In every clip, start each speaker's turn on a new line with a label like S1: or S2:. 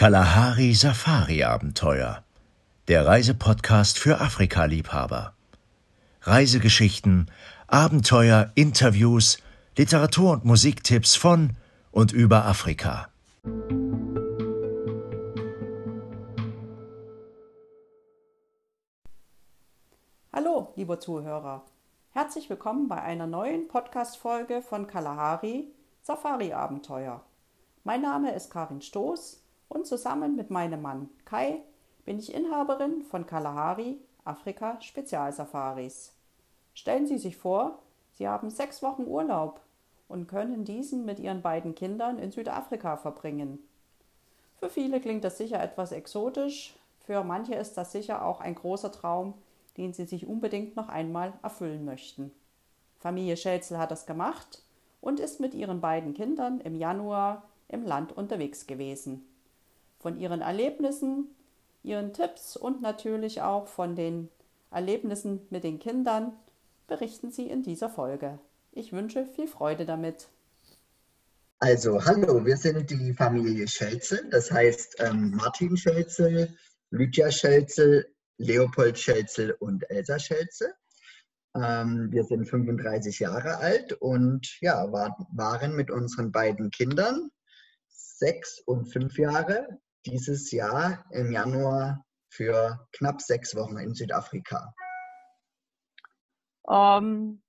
S1: Kalahari Safari Abenteuer. Der Reisepodcast für Afrika-Liebhaber. Reisegeschichten, Abenteuer, Interviews, Literatur- und Musiktipps von und über Afrika.
S2: Hallo, liebe Zuhörer. Herzlich willkommen bei einer neuen Podcast-Folge von Kalahari Safari Abenteuer. Mein Name ist Karin Stoß und zusammen mit meinem Mann Kai bin ich Inhaberin von Kalahari Afrika Spezialsafaris. Stellen Sie sich vor, Sie haben sechs Wochen Urlaub und können diesen mit Ihren beiden Kindern in Südafrika verbringen. Für viele klingt das sicher etwas exotisch, für manche ist das sicher auch ein großer Traum, den sie sich unbedingt noch einmal erfüllen möchten. Familie Schelzel hat das gemacht und ist mit ihren beiden Kindern im Januar im Land unterwegs gewesen. Von ihren Erlebnissen, ihren Tipps und natürlich auch von den Erlebnissen mit den Kindern berichten sie in dieser Folge. Ich wünsche viel Freude damit.
S3: Also, hallo, wir sind die Familie Schelzel, das heißt ähm, Martin Schelzel, Lydia Schelzel, Leopold Schelzel und Elsa Schelzel. Ähm, wir sind 35 Jahre alt und ja, war, waren mit unseren beiden Kindern sechs und fünf Jahre dieses Jahr im Januar für knapp sechs Wochen in Südafrika.
S2: Ähm,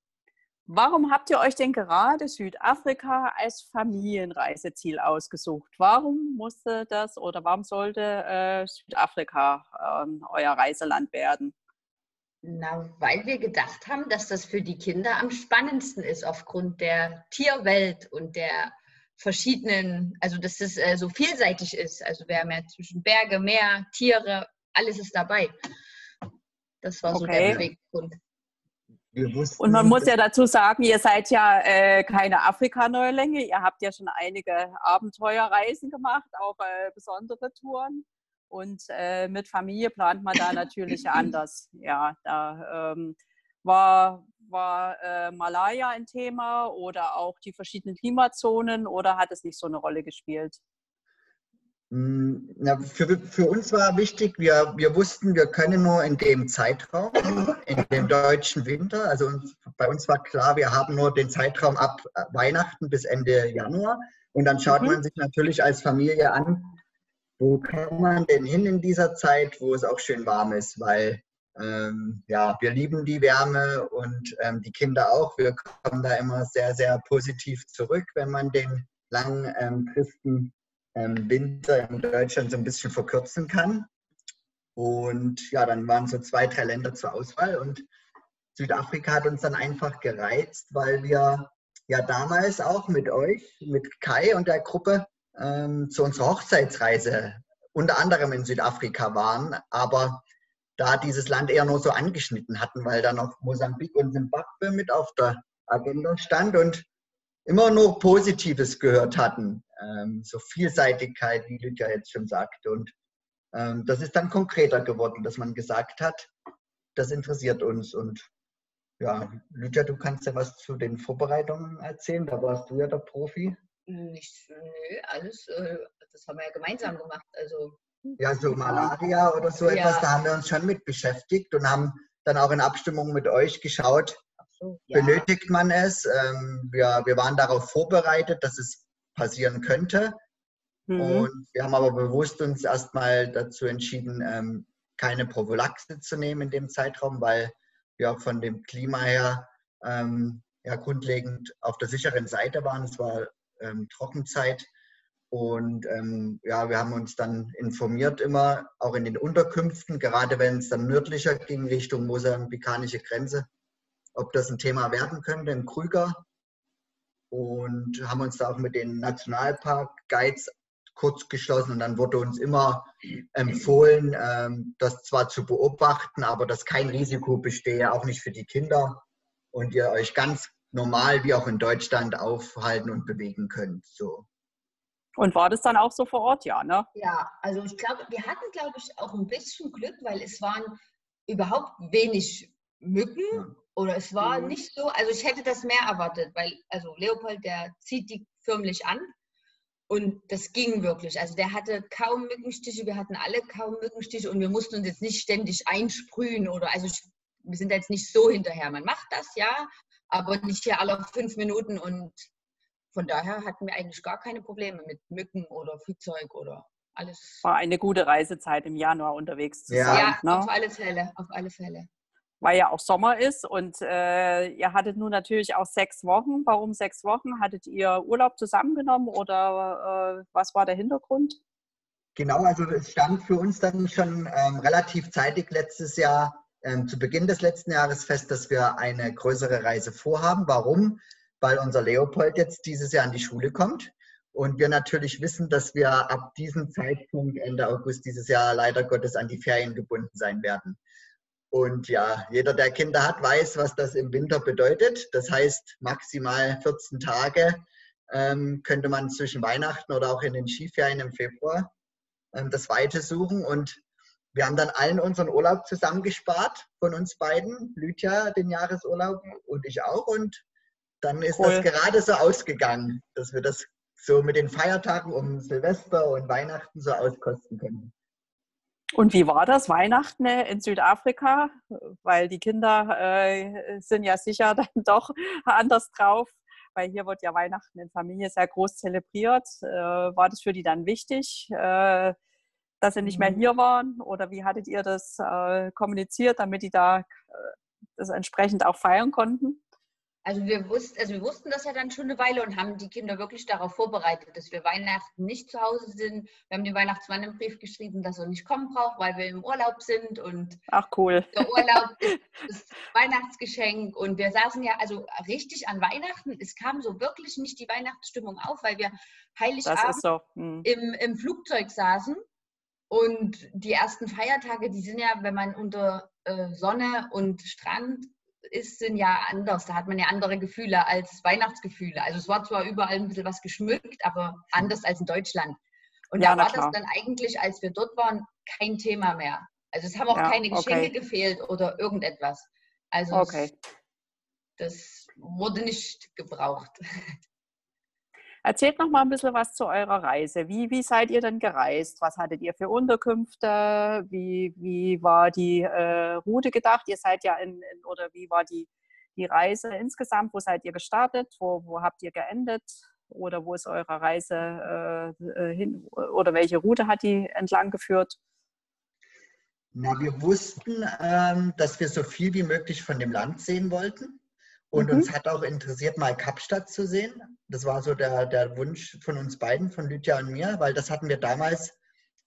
S2: warum habt ihr euch denn gerade Südafrika als Familienreiseziel ausgesucht? Warum musste das oder warum sollte äh, Südafrika äh, euer Reiseland werden?
S4: Na, weil wir gedacht haben, dass das für die Kinder am spannendsten ist aufgrund der Tierwelt und der verschiedenen, also dass es äh, so vielseitig ist. Also wir haben ja zwischen Berge, Meer, Tiere, alles ist dabei. Das war so der Beweggrund.
S2: Und man muss ja dazu sagen, ihr seid ja äh, keine Afrika-Neulinge. Ihr habt ja schon einige Abenteuerreisen gemacht, auch äh, besondere Touren. Und äh, mit Familie plant man da natürlich anders. Ja, da ähm, war, war äh, Malaya ein Thema oder auch die verschiedenen Klimazonen oder hat es nicht so eine Rolle gespielt?
S3: Hm, ja, für, für uns war wichtig, wir, wir wussten, wir können nur in dem Zeitraum, in dem deutschen Winter, also uns, bei uns war klar, wir haben nur den Zeitraum ab Weihnachten bis Ende Januar. Und dann schaut mhm. man sich natürlich als Familie an, wo kann man denn hin in dieser Zeit, wo es auch schön warm ist, weil ähm, ja, wir lieben die Wärme und ähm, die Kinder auch. Wir kommen da immer sehr, sehr positiv zurück, wenn man den langen ähm, tristen ähm, in Deutschland so ein bisschen verkürzen kann. Und ja, dann waren so zwei, drei Länder zur Auswahl und Südafrika hat uns dann einfach gereizt, weil wir ja damals auch mit euch, mit Kai und der Gruppe ähm, zu unserer Hochzeitsreise unter anderem in Südafrika waren, aber da dieses Land eher nur so angeschnitten hatten, weil da noch Mosambik und Simbabwe mit auf der Agenda stand und immer nur Positives gehört hatten. Ähm, so Vielseitigkeit, wie Lydia jetzt schon sagte. Und ähm, das ist dann konkreter geworden, dass man gesagt hat, das interessiert uns. Und ja, Lydia, du kannst ja was zu den Vorbereitungen erzählen. Da warst du ja der Profi.
S4: Nicht, nö, alles, äh, das haben wir ja gemeinsam gemacht. Also
S3: ja, so Malaria oder so ja. etwas, da haben wir uns schon mit beschäftigt und haben dann auch in Abstimmung mit euch geschaut, so, ja. benötigt man es. Ähm, wir, wir waren darauf vorbereitet, dass es passieren könnte. Mhm. Und wir haben aber bewusst uns erstmal dazu entschieden, ähm, keine Prophylaxe zu nehmen in dem Zeitraum, weil wir auch von dem Klima her ähm, ja, grundlegend auf der sicheren Seite waren. Es war ähm, Trockenzeit. Und ähm, ja, wir haben uns dann informiert immer, auch in den Unterkünften, gerade wenn es dann nördlicher ging, Richtung mosambikanische Grenze, ob das ein Thema werden könnte in Krüger. Und haben uns da auch mit den Nationalpark-Guides kurz geschlossen und dann wurde uns immer empfohlen, ähm, das zwar zu beobachten, aber dass kein Risiko bestehe, auch nicht für die Kinder und ihr euch ganz normal wie auch in Deutschland aufhalten und bewegen könnt. So.
S2: Und war das dann auch so vor Ort, ja, ne?
S4: Ja, also ich glaube, wir hatten, glaube ich, auch ein bisschen Glück, weil es waren überhaupt wenig Mücken oder es war mhm. nicht so, also ich hätte das mehr erwartet, weil, also Leopold, der zieht die förmlich an Und das ging wirklich. Also der hatte kaum Mückenstiche, wir hatten alle kaum Mückenstiche und wir mussten uns jetzt nicht ständig einsprühen oder also wir sind jetzt nicht so hinterher. Man macht das, ja, aber nicht hier alle fünf Minuten und von daher hatten wir eigentlich gar keine Probleme mit Mücken oder Viehzeug oder alles.
S2: War eine gute Reisezeit im Januar unterwegs
S4: zu ja. sein. Ja, ne? auf alle Fälle, auf alle Fälle
S2: weil ja auch Sommer ist und äh, ihr hattet nun natürlich auch sechs Wochen. Warum sechs Wochen? Hattet ihr Urlaub zusammengenommen oder äh, was war der Hintergrund?
S3: Genau, also es stand für uns dann schon ähm, relativ zeitig letztes Jahr, ähm, zu Beginn des letzten Jahres fest, dass wir eine größere Reise vorhaben. Warum? Weil unser Leopold jetzt dieses Jahr an die Schule kommt und wir natürlich wissen, dass wir ab diesem Zeitpunkt Ende August dieses Jahr leider Gottes an die Ferien gebunden sein werden. Und ja, jeder, der Kinder hat, weiß, was das im Winter bedeutet. Das heißt, maximal 14 Tage ähm, könnte man zwischen Weihnachten oder auch in den Skiferien im Februar ähm, das Weite suchen. Und wir haben dann allen unseren Urlaub zusammengespart von uns beiden. Lydia den Jahresurlaub und ich auch. Und dann ist cool. das gerade so ausgegangen, dass wir das so mit den Feiertagen um Silvester und Weihnachten so auskosten können.
S2: Und wie war das Weihnachten äh, in Südafrika? Weil die Kinder äh, sind ja sicher dann doch anders drauf, weil hier wird ja Weihnachten in Familie sehr groß zelebriert. Äh, war das für die dann wichtig, äh, dass sie nicht mehr mhm. hier waren? Oder wie hattet ihr das äh, kommuniziert, damit die da äh, das entsprechend auch feiern konnten?
S4: Also wir, wussten, also wir wussten das ja dann schon eine Weile und haben die Kinder wirklich darauf vorbereitet, dass wir Weihnachten nicht zu Hause sind. Wir haben dem Weihnachtsmann einen Brief geschrieben, dass er nicht kommen braucht, weil wir im Urlaub sind. Und
S2: Ach cool.
S4: Der Urlaub ist das Weihnachtsgeschenk. Und wir saßen ja also richtig an Weihnachten. Es kam so wirklich nicht die Weihnachtsstimmung auf, weil wir Heiligabend so. hm. im, im Flugzeug saßen. Und die ersten Feiertage, die sind ja, wenn man unter äh, Sonne und Strand ist, sind ja anders. Da hat man ja andere Gefühle als Weihnachtsgefühle. Also es war zwar überall ein bisschen was geschmückt, aber anders als in Deutschland. Und ja, da war das dann eigentlich, als wir dort waren, kein Thema mehr. Also es haben auch ja, keine Geschenke okay. gefehlt oder irgendetwas. Also okay. das wurde nicht gebraucht.
S2: Erzählt noch mal ein bisschen was zu eurer Reise. Wie, wie seid ihr denn gereist? Was hattet ihr für Unterkünfte? Wie, wie war die äh, Route gedacht? Ihr seid ja in, in, oder wie war die, die Reise insgesamt? Wo seid ihr gestartet? Wo, wo habt ihr geendet? Oder wo ist eure Reise äh, hin? Oder welche Route hat die entlang geführt?
S3: Na, wir wussten, ähm, dass wir so viel wie möglich von dem Land sehen wollten. Und mhm. uns hat auch interessiert, mal Kapstadt zu sehen. Das war so der, der Wunsch von uns beiden, von Lydia und mir, weil das hatten wir damals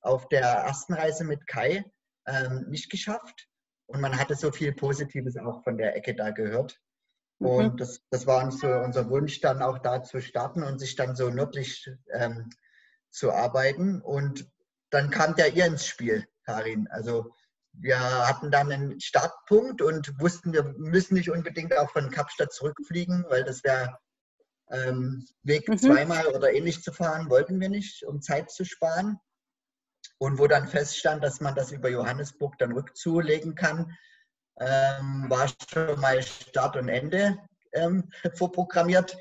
S3: auf der ersten Reise mit Kai ähm, nicht geschafft. Und man hatte so viel Positives auch von der Ecke da gehört. Mhm. Und das, das war uns so unser Wunsch, dann auch da zu starten und sich dann so nördlich ähm, zu arbeiten. Und dann kam der ihr ins Spiel, Karin. Also wir hatten dann einen Startpunkt und wussten, wir müssen nicht unbedingt auch von Kapstadt zurückfliegen, weil das wäre ähm, Weg mhm. zweimal oder ähnlich zu fahren, wollten wir nicht, um Zeit zu sparen. Und wo dann feststand, dass man das über Johannesburg dann rückzulegen kann, ähm, war schon mal Start und Ende ähm, vorprogrammiert.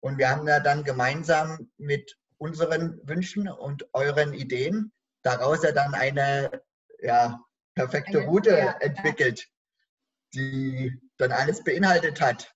S3: Und wir haben ja dann gemeinsam mit unseren Wünschen und euren Ideen daraus ja dann eine ja, perfekte Route ja, entwickelt, die dann alles beinhaltet hat.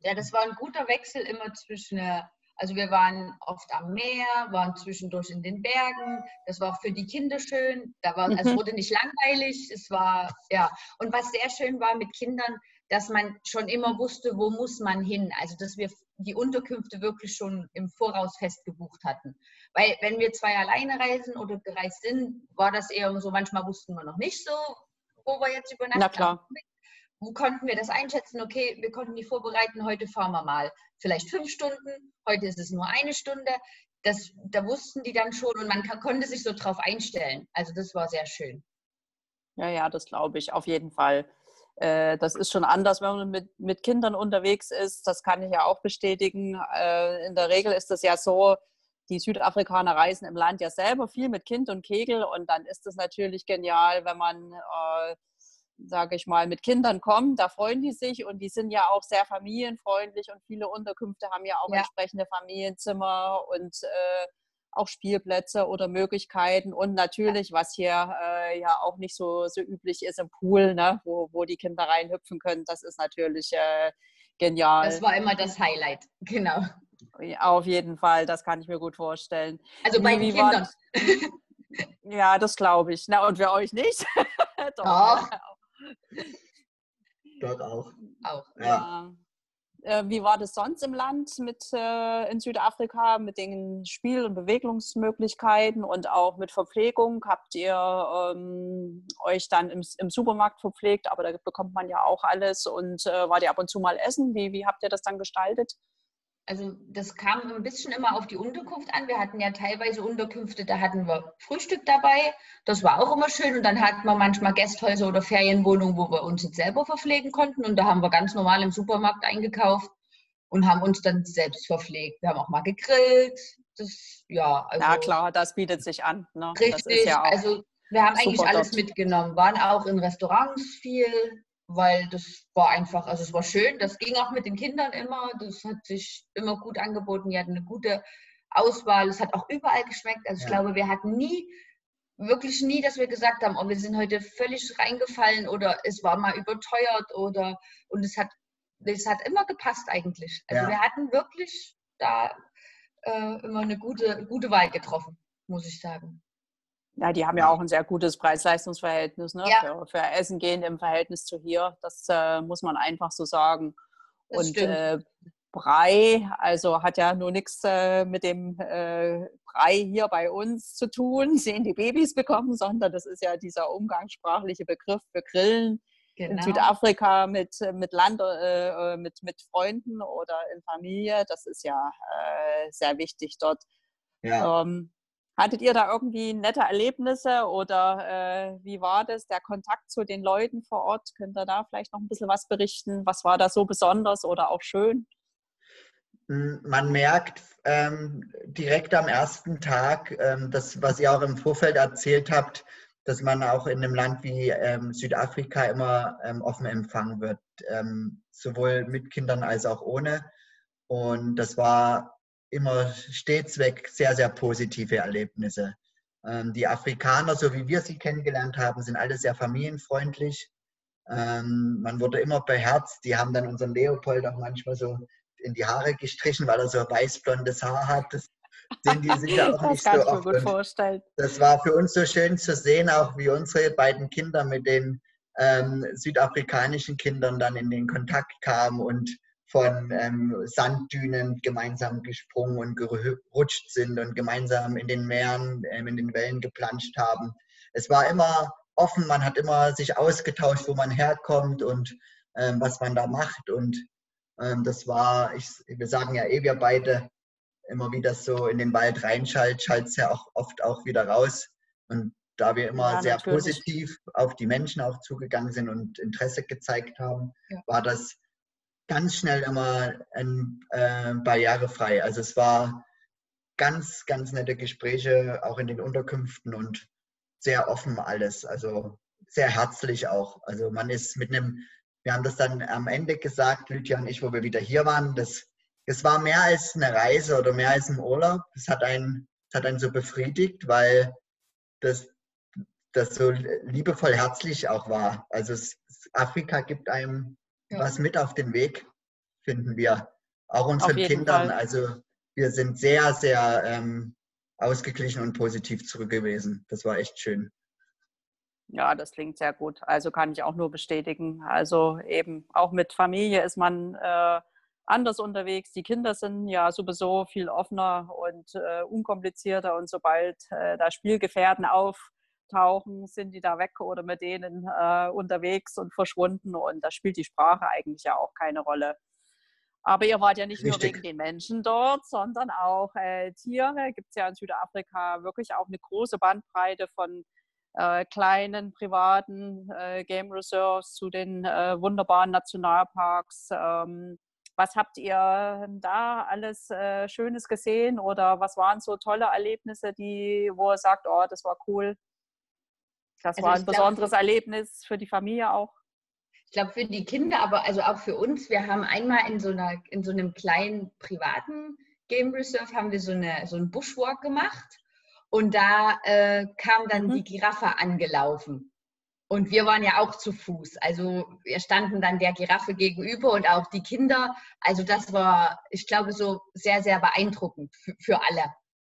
S4: Ja, das war ein guter Wechsel immer zwischen, äh, also wir waren oft am Meer, waren zwischendurch in den Bergen. Das war auch für die Kinder schön. Da war, mhm. Es wurde nicht langweilig. Es war, ja. Und was sehr schön war mit Kindern, dass man schon immer wusste, wo muss man hin. Also dass wir die Unterkünfte wirklich schon im Voraus festgebucht hatten. Weil wenn wir zwei alleine reisen oder gereist sind, war das eher so, manchmal wussten wir noch nicht so, wo wir jetzt übernachten. Na klar. Wo konnten wir das einschätzen? Okay, wir konnten die vorbereiten, heute fahren wir mal vielleicht fünf Stunden, heute ist es nur eine Stunde. Das, da wussten die dann schon und man kann, konnte sich so drauf einstellen. Also das war sehr schön.
S2: Ja, ja, das glaube ich auf jeden Fall. Äh, das ist schon anders, wenn man mit, mit Kindern unterwegs ist. Das kann ich ja auch bestätigen. Äh, in der Regel ist es ja so, die Südafrikaner reisen im Land ja selber viel mit Kind und Kegel und dann ist es natürlich genial, wenn man, äh, sage ich mal, mit Kindern kommt. Da freuen die sich und die sind ja auch sehr familienfreundlich und viele Unterkünfte haben ja auch ja. entsprechende Familienzimmer und äh, auch Spielplätze oder Möglichkeiten und natürlich, was hier äh, ja auch nicht so, so üblich ist im Pool, ne, wo, wo die Kinder reinhüpfen können, das ist natürlich äh, genial.
S4: Das war immer das Highlight, genau.
S2: Auf jeden Fall, das kann ich mir gut vorstellen.
S4: Also bei den Kindern.
S2: ja, das glaube ich. Na, und für euch nicht?
S3: Doch. Dort auch.
S4: Auch.
S2: Ja. ja. Äh, wie war das sonst im Land mit äh, in Südafrika mit den Spiel- und Bewegungsmöglichkeiten und auch mit Verpflegung? Habt ihr ähm, euch dann im, im, Supermarkt verpflegt? Aber da bekommt man ja auch alles und äh, wart ihr ab und zu mal essen? Wie, wie habt ihr das dann gestaltet?
S4: Also das kam ein bisschen immer auf die Unterkunft an. Wir hatten ja teilweise Unterkünfte, da hatten wir Frühstück dabei. Das war auch immer schön. Und dann hatten wir manchmal Gästhäuser oder Ferienwohnungen, wo wir uns jetzt selber verpflegen konnten. Und da haben wir ganz normal im Supermarkt eingekauft und haben uns dann selbst verpflegt. Wir haben auch mal gegrillt. Das, ja,
S2: also, ja klar, das bietet sich an.
S4: Ne? Richtig, ja also wir haben eigentlich alles dort. mitgenommen, waren auch in Restaurants viel, weil das war einfach, also es war schön, das ging auch mit den Kindern immer, das hat sich immer gut angeboten, die hatten eine gute Auswahl, es hat auch überall geschmeckt, also ich glaube, wir hatten nie, wirklich nie, dass wir gesagt haben, oh, wir sind heute völlig reingefallen oder es war mal überteuert oder, und es hat, es hat immer gepasst eigentlich. Also ja. wir hatten wirklich da äh, immer eine gute, gute Wahl getroffen, muss ich sagen.
S2: Ja, die haben ja auch ein sehr gutes Preis-Leistungs-Verhältnis ne? Ja. Für, für, Essen gehen im Verhältnis zu hier. Das äh, muss man einfach so sagen. Das und äh, Brei, also hat ja nur nichts äh, mit dem äh, Brei hier bei uns zu tun, sehen die Babys bekommen, sondern das ist ja dieser umgangssprachliche Begriff für Grillen. Genau. In Südafrika mit, mit Land, äh, äh, mit, mit Freunden oder in Familie, das ist ja sehr wichtig dort. Ja. Ähm, Hattet ihr da irgendwie nette Erlebnisse oder äh, wie war das, der Kontakt zu den Leuten vor Ort? Könnt ihr da vielleicht noch ein bisschen was berichten? Was war da so besonders oder auch schön?
S3: Hm, man merkt ähm, direkt am ersten Tag, ähm, das, was ihr auch im Vorfeld erzählt habt, dass man auch in einem Land wie ähm, Südafrika immer ähm, offen empfangen wird, ähm, sowohl mit Kindern als auch ohne. Und das war immer stets weg sehr, sehr positive Erlebnisse. Ähm, die Afrikaner, so wie wir sie kennengelernt haben, sind alle sehr familienfreundlich. Ähm, man wurde immer beherzt. Die haben dann unseren Leopold auch manchmal so in die Haare gestrichen, weil er so weißblondes Haar hat. Das sehen die sich auch das nicht kann so ich. Mir gut vorstellen. Das war für uns so schön zu sehen, auch wie unsere beiden Kinder mit den ähm, südafrikanischen Kindern dann in den Kontakt kamen und von ähm, Sanddünen gemeinsam gesprungen und gerutscht sind und gemeinsam in den Meeren, ähm, in den Wellen geplanscht haben. Es war immer offen, man hat immer sich ausgetauscht, wo man herkommt und ähm, was man da macht. Und ähm, das war, ich, wir sagen ja eh, wir beide, immer wie das so in den Wald reinschallt, schallt es ja auch oft auch wieder raus. Und da wir immer ja, sehr positiv auf die Menschen auch zugegangen sind und Interesse gezeigt haben, ja. war das ganz schnell immer ein, äh, barrierefrei. Also es war ganz, ganz nette Gespräche, auch in den Unterkünften und sehr offen alles. Also sehr herzlich auch. Also man ist mit einem, wir haben das dann am Ende gesagt, Lydia und ich, wo wir wieder hier waren, das, das war mehr als eine Reise oder mehr als ein Urlaub. Das hat einen, das hat einen so befriedigt, weil das, das so liebevoll herzlich auch war. Also es, Afrika gibt einem ja. was mit auf den Weg, finden wir. Auch unseren Kindern. Fall. Also wir sind sehr, sehr ähm, ausgeglichen und positiv zurück gewesen. Das war echt schön.
S2: Ja, das klingt sehr gut. Also kann ich auch nur bestätigen. Also eben auch mit Familie ist man äh, anders unterwegs. Die Kinder sind ja sowieso viel offener und äh, unkomplizierter. Und sobald äh, da Spielgefährten auf auftauchen, sind die da weg oder mit denen äh, unterwegs und verschwunden. Und da spielt die Sprache eigentlich ja auch keine Rolle. Aber ihr wart ja nicht Richtig. nur wegen den Menschen dort, sondern auch äh, Tiere. Gibt es ja in Südafrika wirklich auch eine große Bandbreite von äh, kleinen privaten äh, Game Reserves zu den äh, wunderbaren Nationalparks. Ähm, was habt ihr da alles äh, Schönes gesehen oder was waren so tolle Erlebnisse, die, wo ihr sagt, oh, das war cool? Das also war ein besonderes glaub, Erlebnis für die Familie auch.
S4: Ich glaube für die Kinder, aber also auch für uns. Wir haben einmal in so einer in so einem kleinen privaten Game Reserve haben wir so, eine, so einen Bushwalk gemacht und da äh, kam dann mhm. die Giraffe angelaufen. Und wir waren ja auch zu Fuß. Also wir standen dann der Giraffe gegenüber und auch die Kinder. Also das war, ich glaube, so sehr, sehr beeindruckend für, für alle.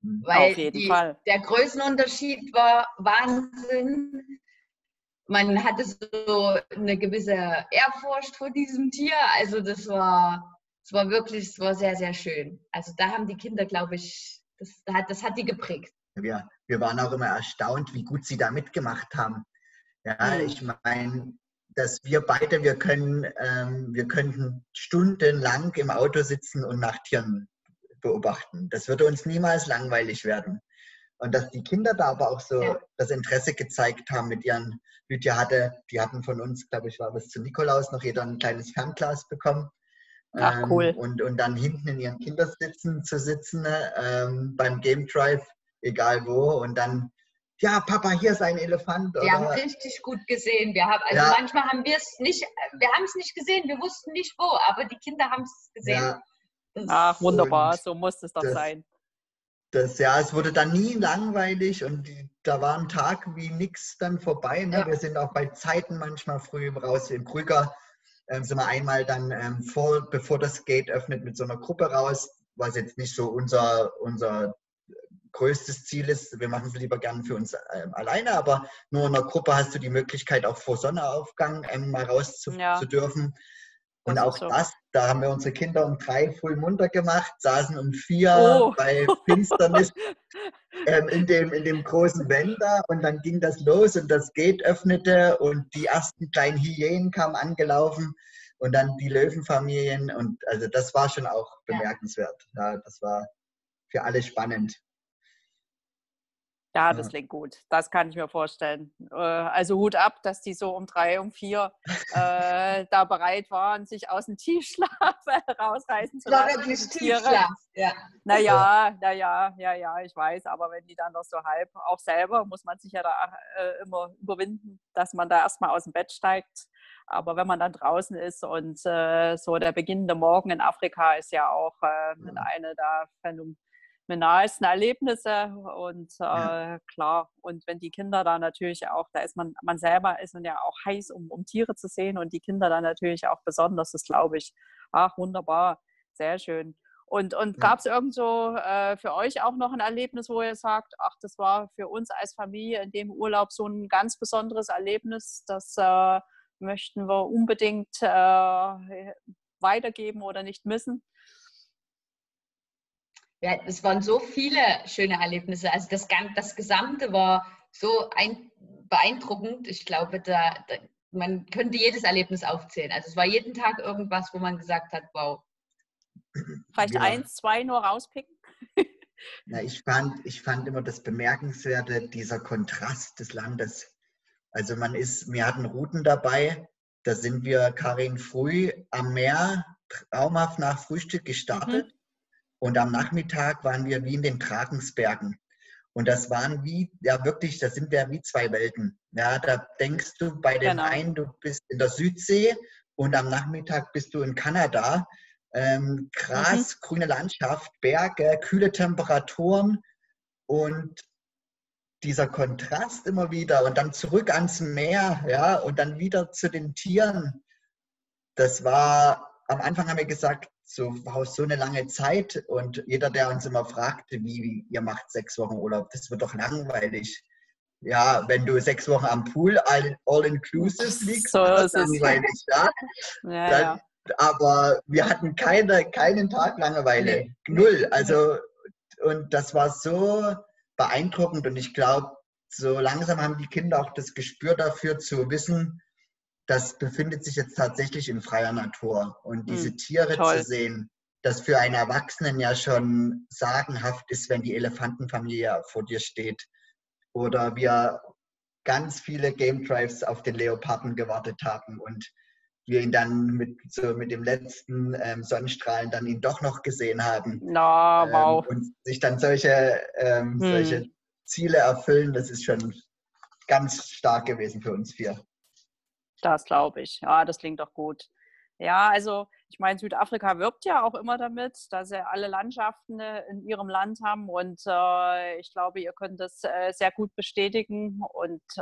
S2: Mhm. Weil Auf jeden
S4: die,
S2: Fall.
S4: der Größenunterschied war Wahnsinn. Man hatte so eine gewisse Ehrfurcht vor diesem Tier. Also das war, das war wirklich, es war sehr, sehr schön. Also da haben die Kinder, glaube ich, das, das hat die geprägt.
S3: Wir, wir waren auch immer erstaunt, wie gut sie da mitgemacht haben. Ja, mhm. ich meine, dass wir beide, wir können, ähm, wir könnten stundenlang im Auto sitzen und nach Tieren beobachten. Das würde uns niemals langweilig werden. Und dass die Kinder da aber auch so ja. das Interesse gezeigt haben mit ihren, Lydia hatte, die hatten von uns, glaube ich, war bis zu Nikolaus noch jeder ein kleines Fernglas bekommen.
S2: Ach, cool.
S3: Ähm, und, und dann hinten in ihren Kindersitzen zu sitzen ähm, beim Game Drive, egal wo, und dann ja, Papa, hier ist ein Elefant.
S4: Wir haben richtig gut gesehen. Wir haben, also ja. manchmal haben wir es nicht, wir haben es nicht gesehen, wir wussten nicht wo, aber die Kinder haben es gesehen. Ja.
S2: Ach, wunderbar, so muss es doch das, sein.
S3: Das, ja, es wurde dann nie langweilig und die, da war ein Tag wie nichts dann vorbei. Ne? Ja. Wir sind auch bei Zeiten manchmal früh raus. In Krüger ähm, sind wir einmal dann ähm, vor, bevor das Gate öffnet, mit so einer Gruppe raus, was jetzt nicht so unser, unser größtes Ziel ist, wir machen es lieber gern für uns äh, alleine, aber nur in einer Gruppe hast du die Möglichkeit, auch vor Sonnenaufgang ähm, mal raus zu, ja. zu dürfen. Und das auch so. das, da haben wir unsere Kinder um drei voll munter gemacht, saßen um vier oh. bei Finsternis ähm, in, dem, in dem großen Wender und dann ging das los und das Gate öffnete und die ersten kleinen Hyänen kamen angelaufen und dann die Löwenfamilien und also das war schon auch bemerkenswert. Ja, das war für alle spannend.
S2: Ja, das klingt gut. Das kann ich mir vorstellen. Äh, also Hut ab, dass die so um drei, um vier äh, da bereit waren, sich aus dem Tiefschlaf rausreißen zu lassen.
S4: War wirklich Tiefschlaf, ja.
S2: Naja, naja, ja, ja, ich weiß. Aber wenn die dann noch so halb, auch selber, muss man sich ja da äh, immer überwinden, dass man da erstmal aus dem Bett steigt. Aber wenn man dann draußen ist und äh, so der beginnende Morgen in Afrika ist ja auch äh, eine der Phänomene nahesten Erlebnisse und äh, ja. klar, und wenn die Kinder da natürlich auch, da ist man, man selber ist ja auch heiß, um, um Tiere zu sehen und die Kinder dann natürlich auch besonders, das glaube ich, ach wunderbar, sehr schön. Und, und gab es irgend so äh, für euch auch noch ein Erlebnis, wo ihr sagt, ach, das war für uns als Familie in dem Urlaub so ein ganz besonderes Erlebnis, das äh, möchten wir unbedingt äh, weitergeben oder nicht missen?
S4: Ja, es waren so viele schöne Erlebnisse. Also das, das Gesamte war so ein, beeindruckend. Ich glaube, da, da, man könnte jedes Erlebnis aufzählen. Also es war jeden Tag irgendwas, wo man gesagt hat, wow.
S2: Vielleicht ja. eins, zwei nur rauspicken?
S3: Na, ich, fand, ich fand immer das Bemerkenswerte, dieser Kontrast des Landes. Also man ist, wir hatten Routen dabei, da sind wir, Karin, früh am Meer, traumhaft nach Frühstück gestartet. Mhm und am Nachmittag waren wir wie in den Drakensbergen. Und das waren wie, ja wirklich, das sind ja wie zwei Welten. Ja, da denkst du bei den genau. einen, du bist in der Südsee und am Nachmittag bist du in Kanada. Ähm, Gras, mhm. grüne Landschaft, Berge, kühle Temperaturen und dieser Kontrast immer wieder und dann zurück ans Meer, ja, und dann wieder zu den Tieren. Das war, am Anfang haben wir gesagt, so, so eine lange Zeit und jeder, der uns immer fragt, wie, ihr macht sechs Wochen Urlaub, das wird doch langweilig. Ja, wenn du sechs Wochen am Pool all, all inclusive liegst,
S2: so ist
S3: langweilig, ja. ja, Dann, ja. Aber wir hatten keine, keinen Tag Langeweile. Null. Also, und das war so beeindruckend und ich glaube, so langsam haben die Kinder auch das Gespür dafür zu wissen, das befindet sich jetzt tatsächlich in freier Natur. Und diese hm, Tiere toll. zu sehen, das für einen Erwachsenen ja schon sagenhaft ist, wenn die Elefantenfamilie vor dir steht. Oder wir ganz viele Game Drives auf den Leoparden gewartet haben und wir ihn dann mit, so mit dem letzten ähm, Sonnenstrahlen dann ihn doch noch gesehen haben.
S2: Na, wow.
S3: Ähm, und sich dann solche, ähm, hm. solche Ziele erfüllen, das ist schon ganz stark gewesen für uns vier.
S2: Das glaube ich. Ja, das klingt doch gut. Ja, also ich meine, Südafrika wirbt ja auch immer damit, dass sie alle Landschaften äh, in ihrem Land haben und äh, ich glaube, ihr könnt das äh, sehr gut bestätigen und äh,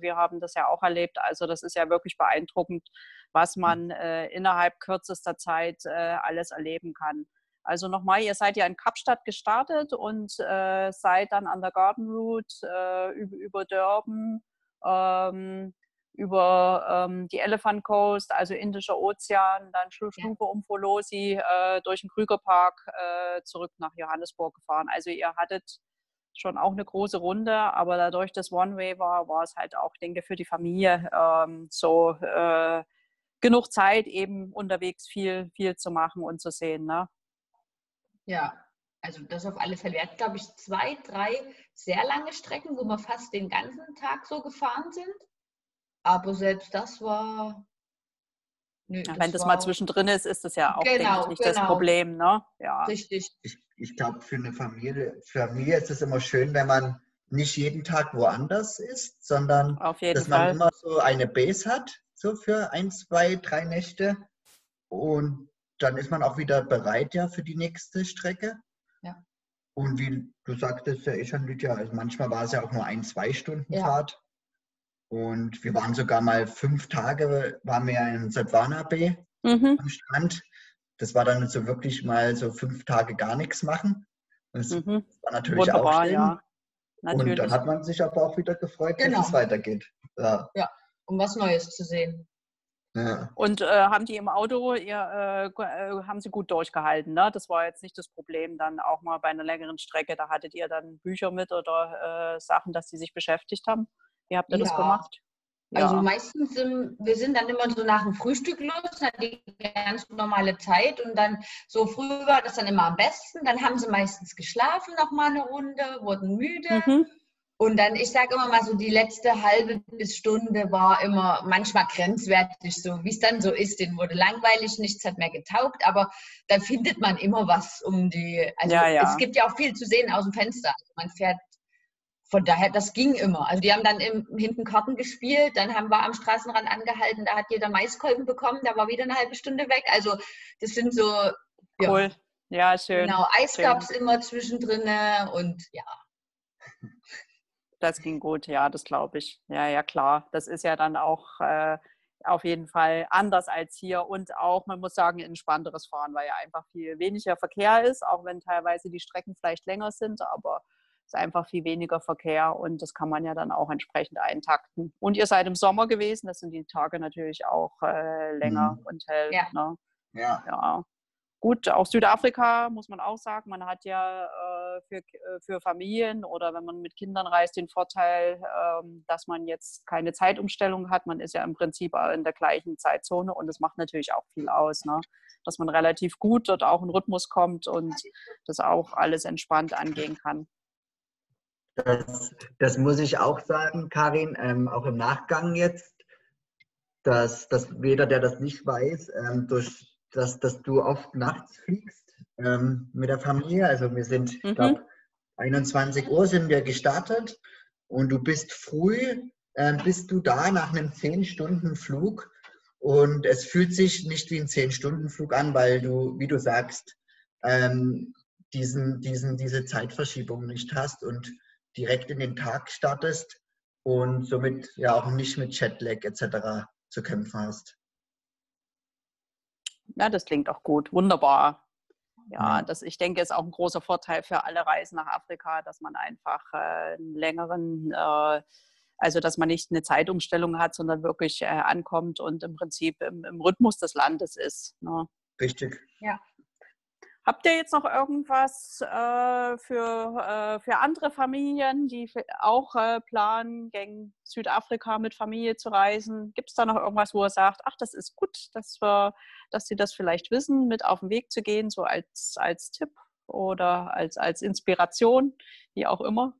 S2: wir haben das ja auch erlebt. Also das ist ja wirklich beeindruckend, was man äh, innerhalb kürzester Zeit äh, alles erleben kann. Also nochmal, ihr seid ja in Kapstadt gestartet und seid dann an der Garden Route über, über Durban. Ähm, über ähm, die Elephant Coast, also Indischer Ozean, dann Schlupe ja. um Folosi äh, durch den Krügerpark äh, zurück nach Johannesburg gefahren. Also ihr hattet schon auch eine große Runde, aber dadurch, dass One-Way war, war es halt auch, denke für die Familie ähm, so äh, genug Zeit, eben unterwegs viel, viel zu machen und zu sehen. Ne?
S4: Ja, also das auf alle Fälle. Wir hatten, glaube ich, zwei, drei sehr lange Strecken, wo wir fast den ganzen Tag so gefahren sind. Aber selbst das war.
S2: Nö, ja, wenn das war, mal zwischendrin ist, ist das ja auch genau, nicht genau. das Problem, ne?
S3: Ja. Richtig. Ich, ich glaube, für eine Familie, für Familie ist es immer schön, wenn man nicht jeden Tag woanders ist, sondern dass man Fall. immer so eine Base hat, so für ein, zwei, drei Nächte. Und dann ist man auch wieder bereit ja für die nächste Strecke. Ja. Und wie du sagtest ja eh schon, Lydia, also manchmal war es ja auch nur ein, zwei Stunden ja. Fahrt. Und wir waren sogar mal fünf Tage, waren wir in Sodwana Bay mhm. am Strand. Das war dann so wirklich mal so fünf Tage gar nichts machen. Das mhm. war natürlich Wunderbar, auch schön. Ja. Natürlich. Und dann hat man sich aber auch wieder gefreut, genau. dass es weitergeht.
S4: Ja. ja, um was Neues zu sehen.
S2: Ja. Und äh, haben die im Auto, ihr, äh, äh, haben sie gut durchgehalten, ne? Das war jetzt nicht das Problem dann auch mal bei einer längeren Strecke. Da hattet ihr dann Bücher mit oder äh, Sachen, dass sie sich beschäftigt haben? Wie habt ihr ja. das gemacht?
S4: Also meistens, sind, wir sind dann immer so nach dem Frühstück los, dann die ganz normale Zeit und dann so früh war das dann immer am besten. Dann haben sie meistens geschlafen noch mal eine Runde, wurden müde. Mhm. Und dann, ich sage immer mal so, die letzte halbe bis Stunde war immer manchmal grenzwertig, so wie es dann so ist. Den wurde langweilig, nichts hat mehr getaugt, aber dann findet man immer was um die. Also ja, ja. es gibt ja auch viel zu sehen aus dem Fenster. Also man fährt von daher, das ging immer. Also die haben dann im, hinten Karten gespielt, dann haben wir am Straßenrand angehalten, da hat jeder Maiskolben bekommen, da war wieder eine halbe Stunde weg. Also das sind so.
S2: Ja, cool. Ja, schön.
S4: Genau, Eis gab es immer zwischendrin und ja.
S2: Das ging gut, ja, das glaube ich. Ja, ja, klar. Das ist ja dann auch äh, auf jeden Fall anders als hier und auch, man muss sagen, entspannteres Fahren, weil ja einfach viel weniger Verkehr ist, auch wenn teilweise die Strecken vielleicht länger sind, aber ist einfach viel weniger Verkehr und das kann man ja dann auch entsprechend eintakten. Und ihr seid im Sommer gewesen, das sind die Tage natürlich auch äh, länger mhm. und hell. Ja. Ne? ja. ja. Gut, auch Südafrika muss man auch sagen, man hat ja äh, für, äh, für Familien oder wenn man mit Kindern reist den Vorteil, ähm, dass man jetzt keine Zeitumstellung hat. Man ist ja im Prinzip in der gleichen Zeitzone und das macht natürlich auch viel aus, ne? dass man relativ gut dort auch in Rhythmus kommt und das auch alles entspannt angehen kann.
S3: Das, das muss ich auch sagen, Karin, ähm, auch im Nachgang jetzt, dass, dass jeder, der das nicht weiß, ähm, durch, dass, dass du oft nachts fliegst ähm, mit der Familie. Also wir sind, mhm. ich glaube, 21 Uhr sind wir gestartet und du bist früh, äh, bist du da nach einem 10-Stunden-Flug und es fühlt sich nicht wie ein 10-Stunden-Flug an, weil du, wie du sagst, ähm, diesen, diesen, diese Zeitverschiebung nicht hast und direkt in den Tag startest und somit ja auch nicht mit Jetlag etc. zu kämpfen hast.
S2: Ja, das klingt auch gut. Wunderbar. Ja, das, ich denke, ist auch ein großer Vorteil für alle Reisen nach Afrika, dass man einfach äh, einen längeren, äh, also dass man nicht eine Zeitumstellung hat, sondern wirklich äh, ankommt und im Prinzip im, im Rhythmus des Landes ist. Ne?
S3: Richtig.
S2: Ja. Habt ihr jetzt noch irgendwas äh, für, äh, für andere Familien, die auch äh, planen, gegen Südafrika mit Familie zu reisen? Gibt es da noch irgendwas, wo ihr sagt, ach, das ist gut, dass, wir, dass sie das vielleicht wissen, mit auf den Weg zu gehen, so als, als Tipp oder als, als Inspiration, wie auch immer?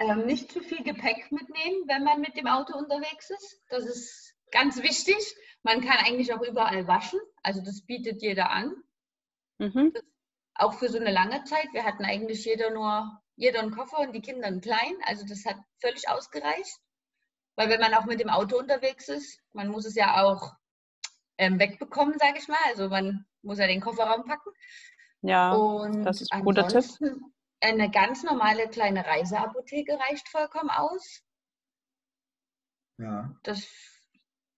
S4: Ähm, nicht zu viel Gepäck mitnehmen, wenn man mit dem Auto unterwegs ist. Das ist ganz wichtig. Man kann eigentlich auch überall waschen. Also das bietet jeder an. Mhm. Auch für so eine lange Zeit. Wir hatten eigentlich jeder nur jeder einen Koffer und die Kinder einen kleinen. Also das hat völlig ausgereicht. Weil wenn man auch mit dem Auto unterwegs ist, man muss es ja auch ähm, wegbekommen, sage ich mal. Also man muss ja den Kofferraum packen.
S2: Ja,
S4: Und
S2: das ist ein guter Tipp.
S4: ansonsten eine ganz normale kleine Reiseapotheke reicht vollkommen aus.
S3: Ja.
S4: Das,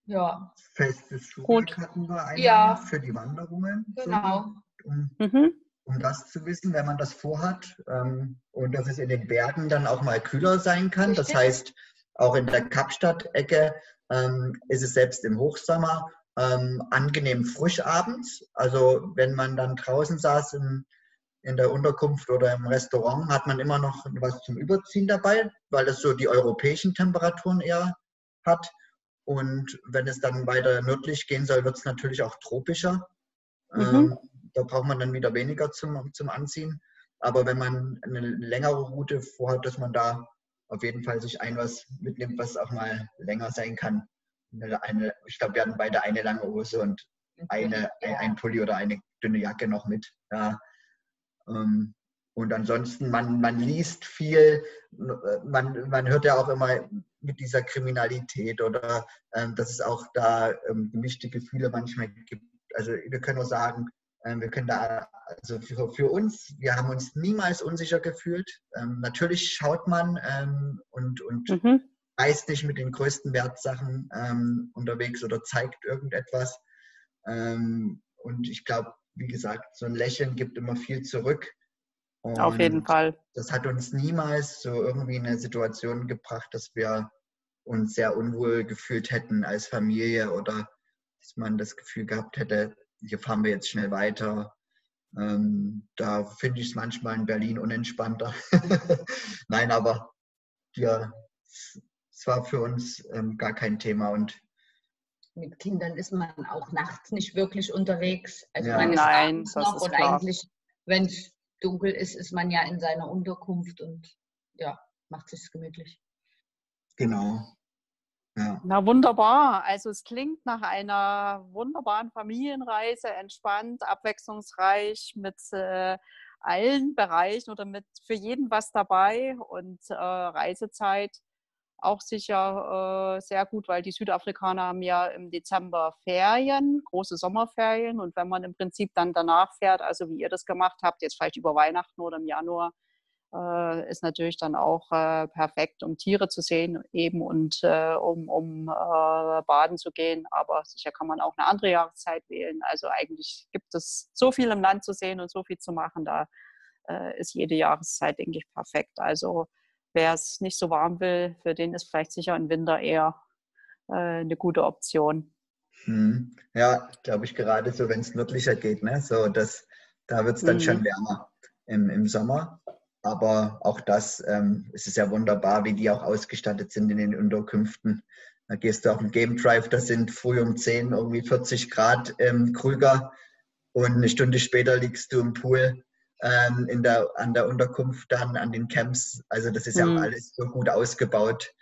S4: ja,
S3: Festes
S2: Gut.
S3: Schuhwerk hatten wir einmal
S4: Ja.
S3: für die Wanderungen. so,
S4: genau.
S3: um,
S2: Mhm.
S3: um das zu wissen, wenn man das vorhat. Ähm, und dass es in den Bergen dann auch mal kühler sein kann. Das
S4: Richtig.
S3: heißt, auch in der Kapstadt-Ecke ähm, ist es selbst im Hochsommer ähm, angenehm frisch abends. Also wenn man dann draußen saß in, in der Unterkunft oder im Restaurant, hat man immer noch was zum Überziehen dabei, weil das so die europäischen Temperaturen eher hat. Und wenn es dann weiter nördlich gehen soll, wird es natürlich auch tropischer.
S2: Mhm.
S3: Ähm, da braucht man dann wieder weniger zum, zum Anziehen. Aber wenn man eine längere Route vorhat, dass man da auf jeden Fall sich ein was mitnimmt, was auch mal länger sein kann. Eine, ich glaube, wir hatten beide eine lange Hose und eine, ein Pulli oder eine dünne Jacke noch mit. Ja. Ähm, und ansonsten, man, man liest viel, man, man hört ja auch immer mit dieser Kriminalität oder ähm, dass es auch da ähm, gemischte Gefühle manchmal gibt. Also wir können nur sagen, ähm, wir können da, also für, für uns, wir haben uns niemals unsicher gefühlt. Ähm, natürlich schaut man ähm, und, und
S2: Mhm.
S3: reist nicht mit den größten Wertsachen ähm, unterwegs oder zeigt irgendetwas. Und ich glaube, wie gesagt, so ein Lächeln gibt immer viel zurück.
S2: Auf jeden
S3: Und
S2: Fall.
S3: Das hat uns niemals so irgendwie in eine Situation gebracht, dass wir uns sehr unwohl gefühlt hätten als Familie oder dass man das Gefühl gehabt hätte, hier fahren wir jetzt schnell weiter. Ähm, da finde ich es manchmal in Berlin unentspannter. Nein, aber ja, es war für uns ähm, gar kein Thema und
S4: Mit Kindern ist man auch nachts nicht wirklich unterwegs. Also
S3: Ja.
S4: man ist
S2: Nein,
S4: noch
S2: ist
S4: und
S2: klar.
S4: eigentlich, wenn es dunkel ist, ist man ja in seiner Unterkunft und ja, macht sich gemütlich.
S3: genau. Ja.
S2: Na wunderbar. Also es klingt nach einer wunderbaren Familienreise, entspannt, abwechslungsreich, mit äh, allen Bereichen oder mit für jeden was dabei und äh, Reisezeit auch sicher äh, sehr gut, weil die Südafrikaner haben ja im Dezember Ferien, große Sommerferien und wenn man im Prinzip dann danach fährt, also wie ihr das gemacht habt, jetzt vielleicht über Weihnachten oder im Januar, äh, ist natürlich dann auch äh, perfekt, um Tiere zu sehen eben und äh, um, um äh, baden zu gehen. Aber sicher kann man auch eine andere Jahreszeit wählen. Also eigentlich gibt es so viel im Land zu sehen und so viel zu machen. Da äh, ist jede Jahreszeit, denke ich, perfekt. Also wer es nicht so warm will, für den ist vielleicht sicher im Winter eher äh, eine gute Option.
S3: Hm. Ja, glaube ich, gerade so, wenn es nördlicher geht, ne? so, das, da wird es dann
S2: Mhm.
S3: schon wärmer im, im Sommer. Aber auch das, ähm, es ist ja wunderbar, wie die auch ausgestattet sind in den Unterkünften. Da gehst du auf den Game Drive, da sind früh um 10 irgendwie 40 Grad ähm, Krüger und eine Stunde später liegst du im Pool ähm, in der, an der Unterkunft dann, an den Camps. Also das ist ja
S2: Mhm.
S3: auch alles so gut ausgebaut,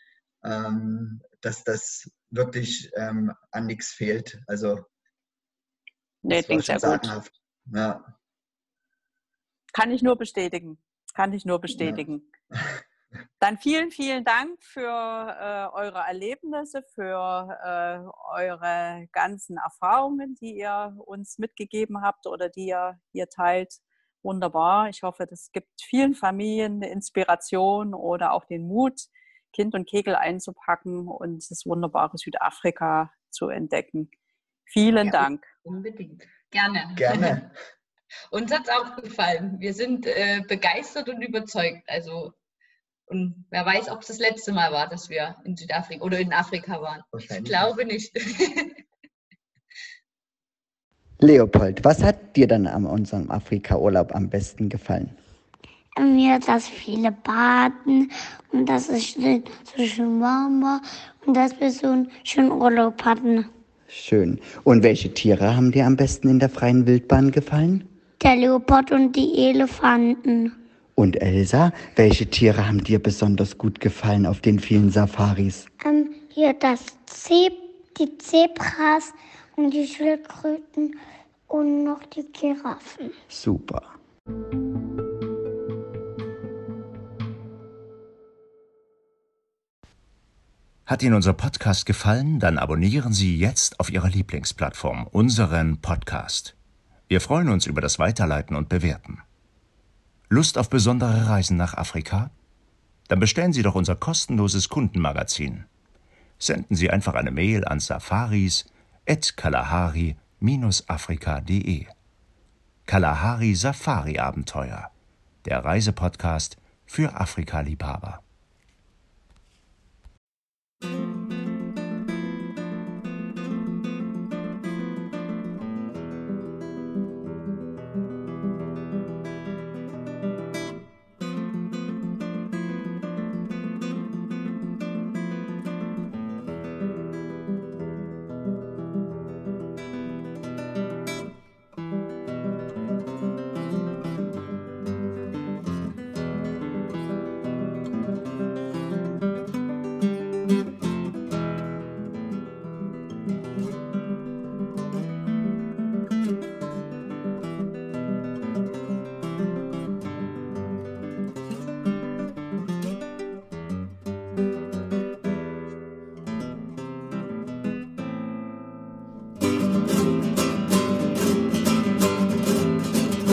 S3: ähm, dass das wirklich ähm, an nichts fehlt. Also
S2: Nee,
S3: das war schon
S2: sehr gut.
S3: sagenhaft. Ja.
S2: Kann ich nur bestätigen. Kann ich nur bestätigen. Dann vielen, vielen Dank für äh, eure Erlebnisse, für äh, eure ganzen Erfahrungen, die ihr uns mitgegeben habt oder die ihr hier teilt. Wunderbar. Ich hoffe, das gibt vielen Familien eine Inspiration oder auch den Mut, Kind und Kegel einzupacken und das wunderbare Südafrika zu entdecken. Vielen
S4: Ja.
S2: Dank.
S4: Unbedingt. Gerne.
S3: Gerne.
S4: Uns hat es auch gefallen. Wir sind äh, begeistert und überzeugt. Also, und wer weiß, ob es das letzte Mal war, dass wir in Südafrika oder in Afrika waren. Ich glaube nicht.
S5: Leopold, was hat dir dann an unserem Afrika-Urlaub am besten gefallen?
S6: Mir das viele baden und dass es schön, so schön warm war und dass wir so einen schönen Urlaub hatten.
S5: Schön. Und welche Tiere haben dir am besten in der freien Wildbahn gefallen?
S6: Der Leopard und die Elefanten.
S5: Und Elsa, welche Tiere haben dir besonders gut gefallen auf den vielen Safaris?
S6: Ähm, hier das Zeb die Zebras und die Schildkröten und noch die Giraffen.
S5: Super.
S1: Hat Ihnen unser Podcast gefallen, dann abonnieren Sie jetzt auf Ihrer Lieblingsplattform unseren Podcast. Wir freuen uns über das Weiterleiten und Bewerten. Lust auf besondere Reisen nach Afrika? Dann bestellen Sie doch unser kostenloses Kundenmagazin. Senden Sie einfach eine Mail an safaris.kalahari-afrika.de. Kalahari Safari Abenteuer, der Reisepodcast für Afrika-Liebhaber.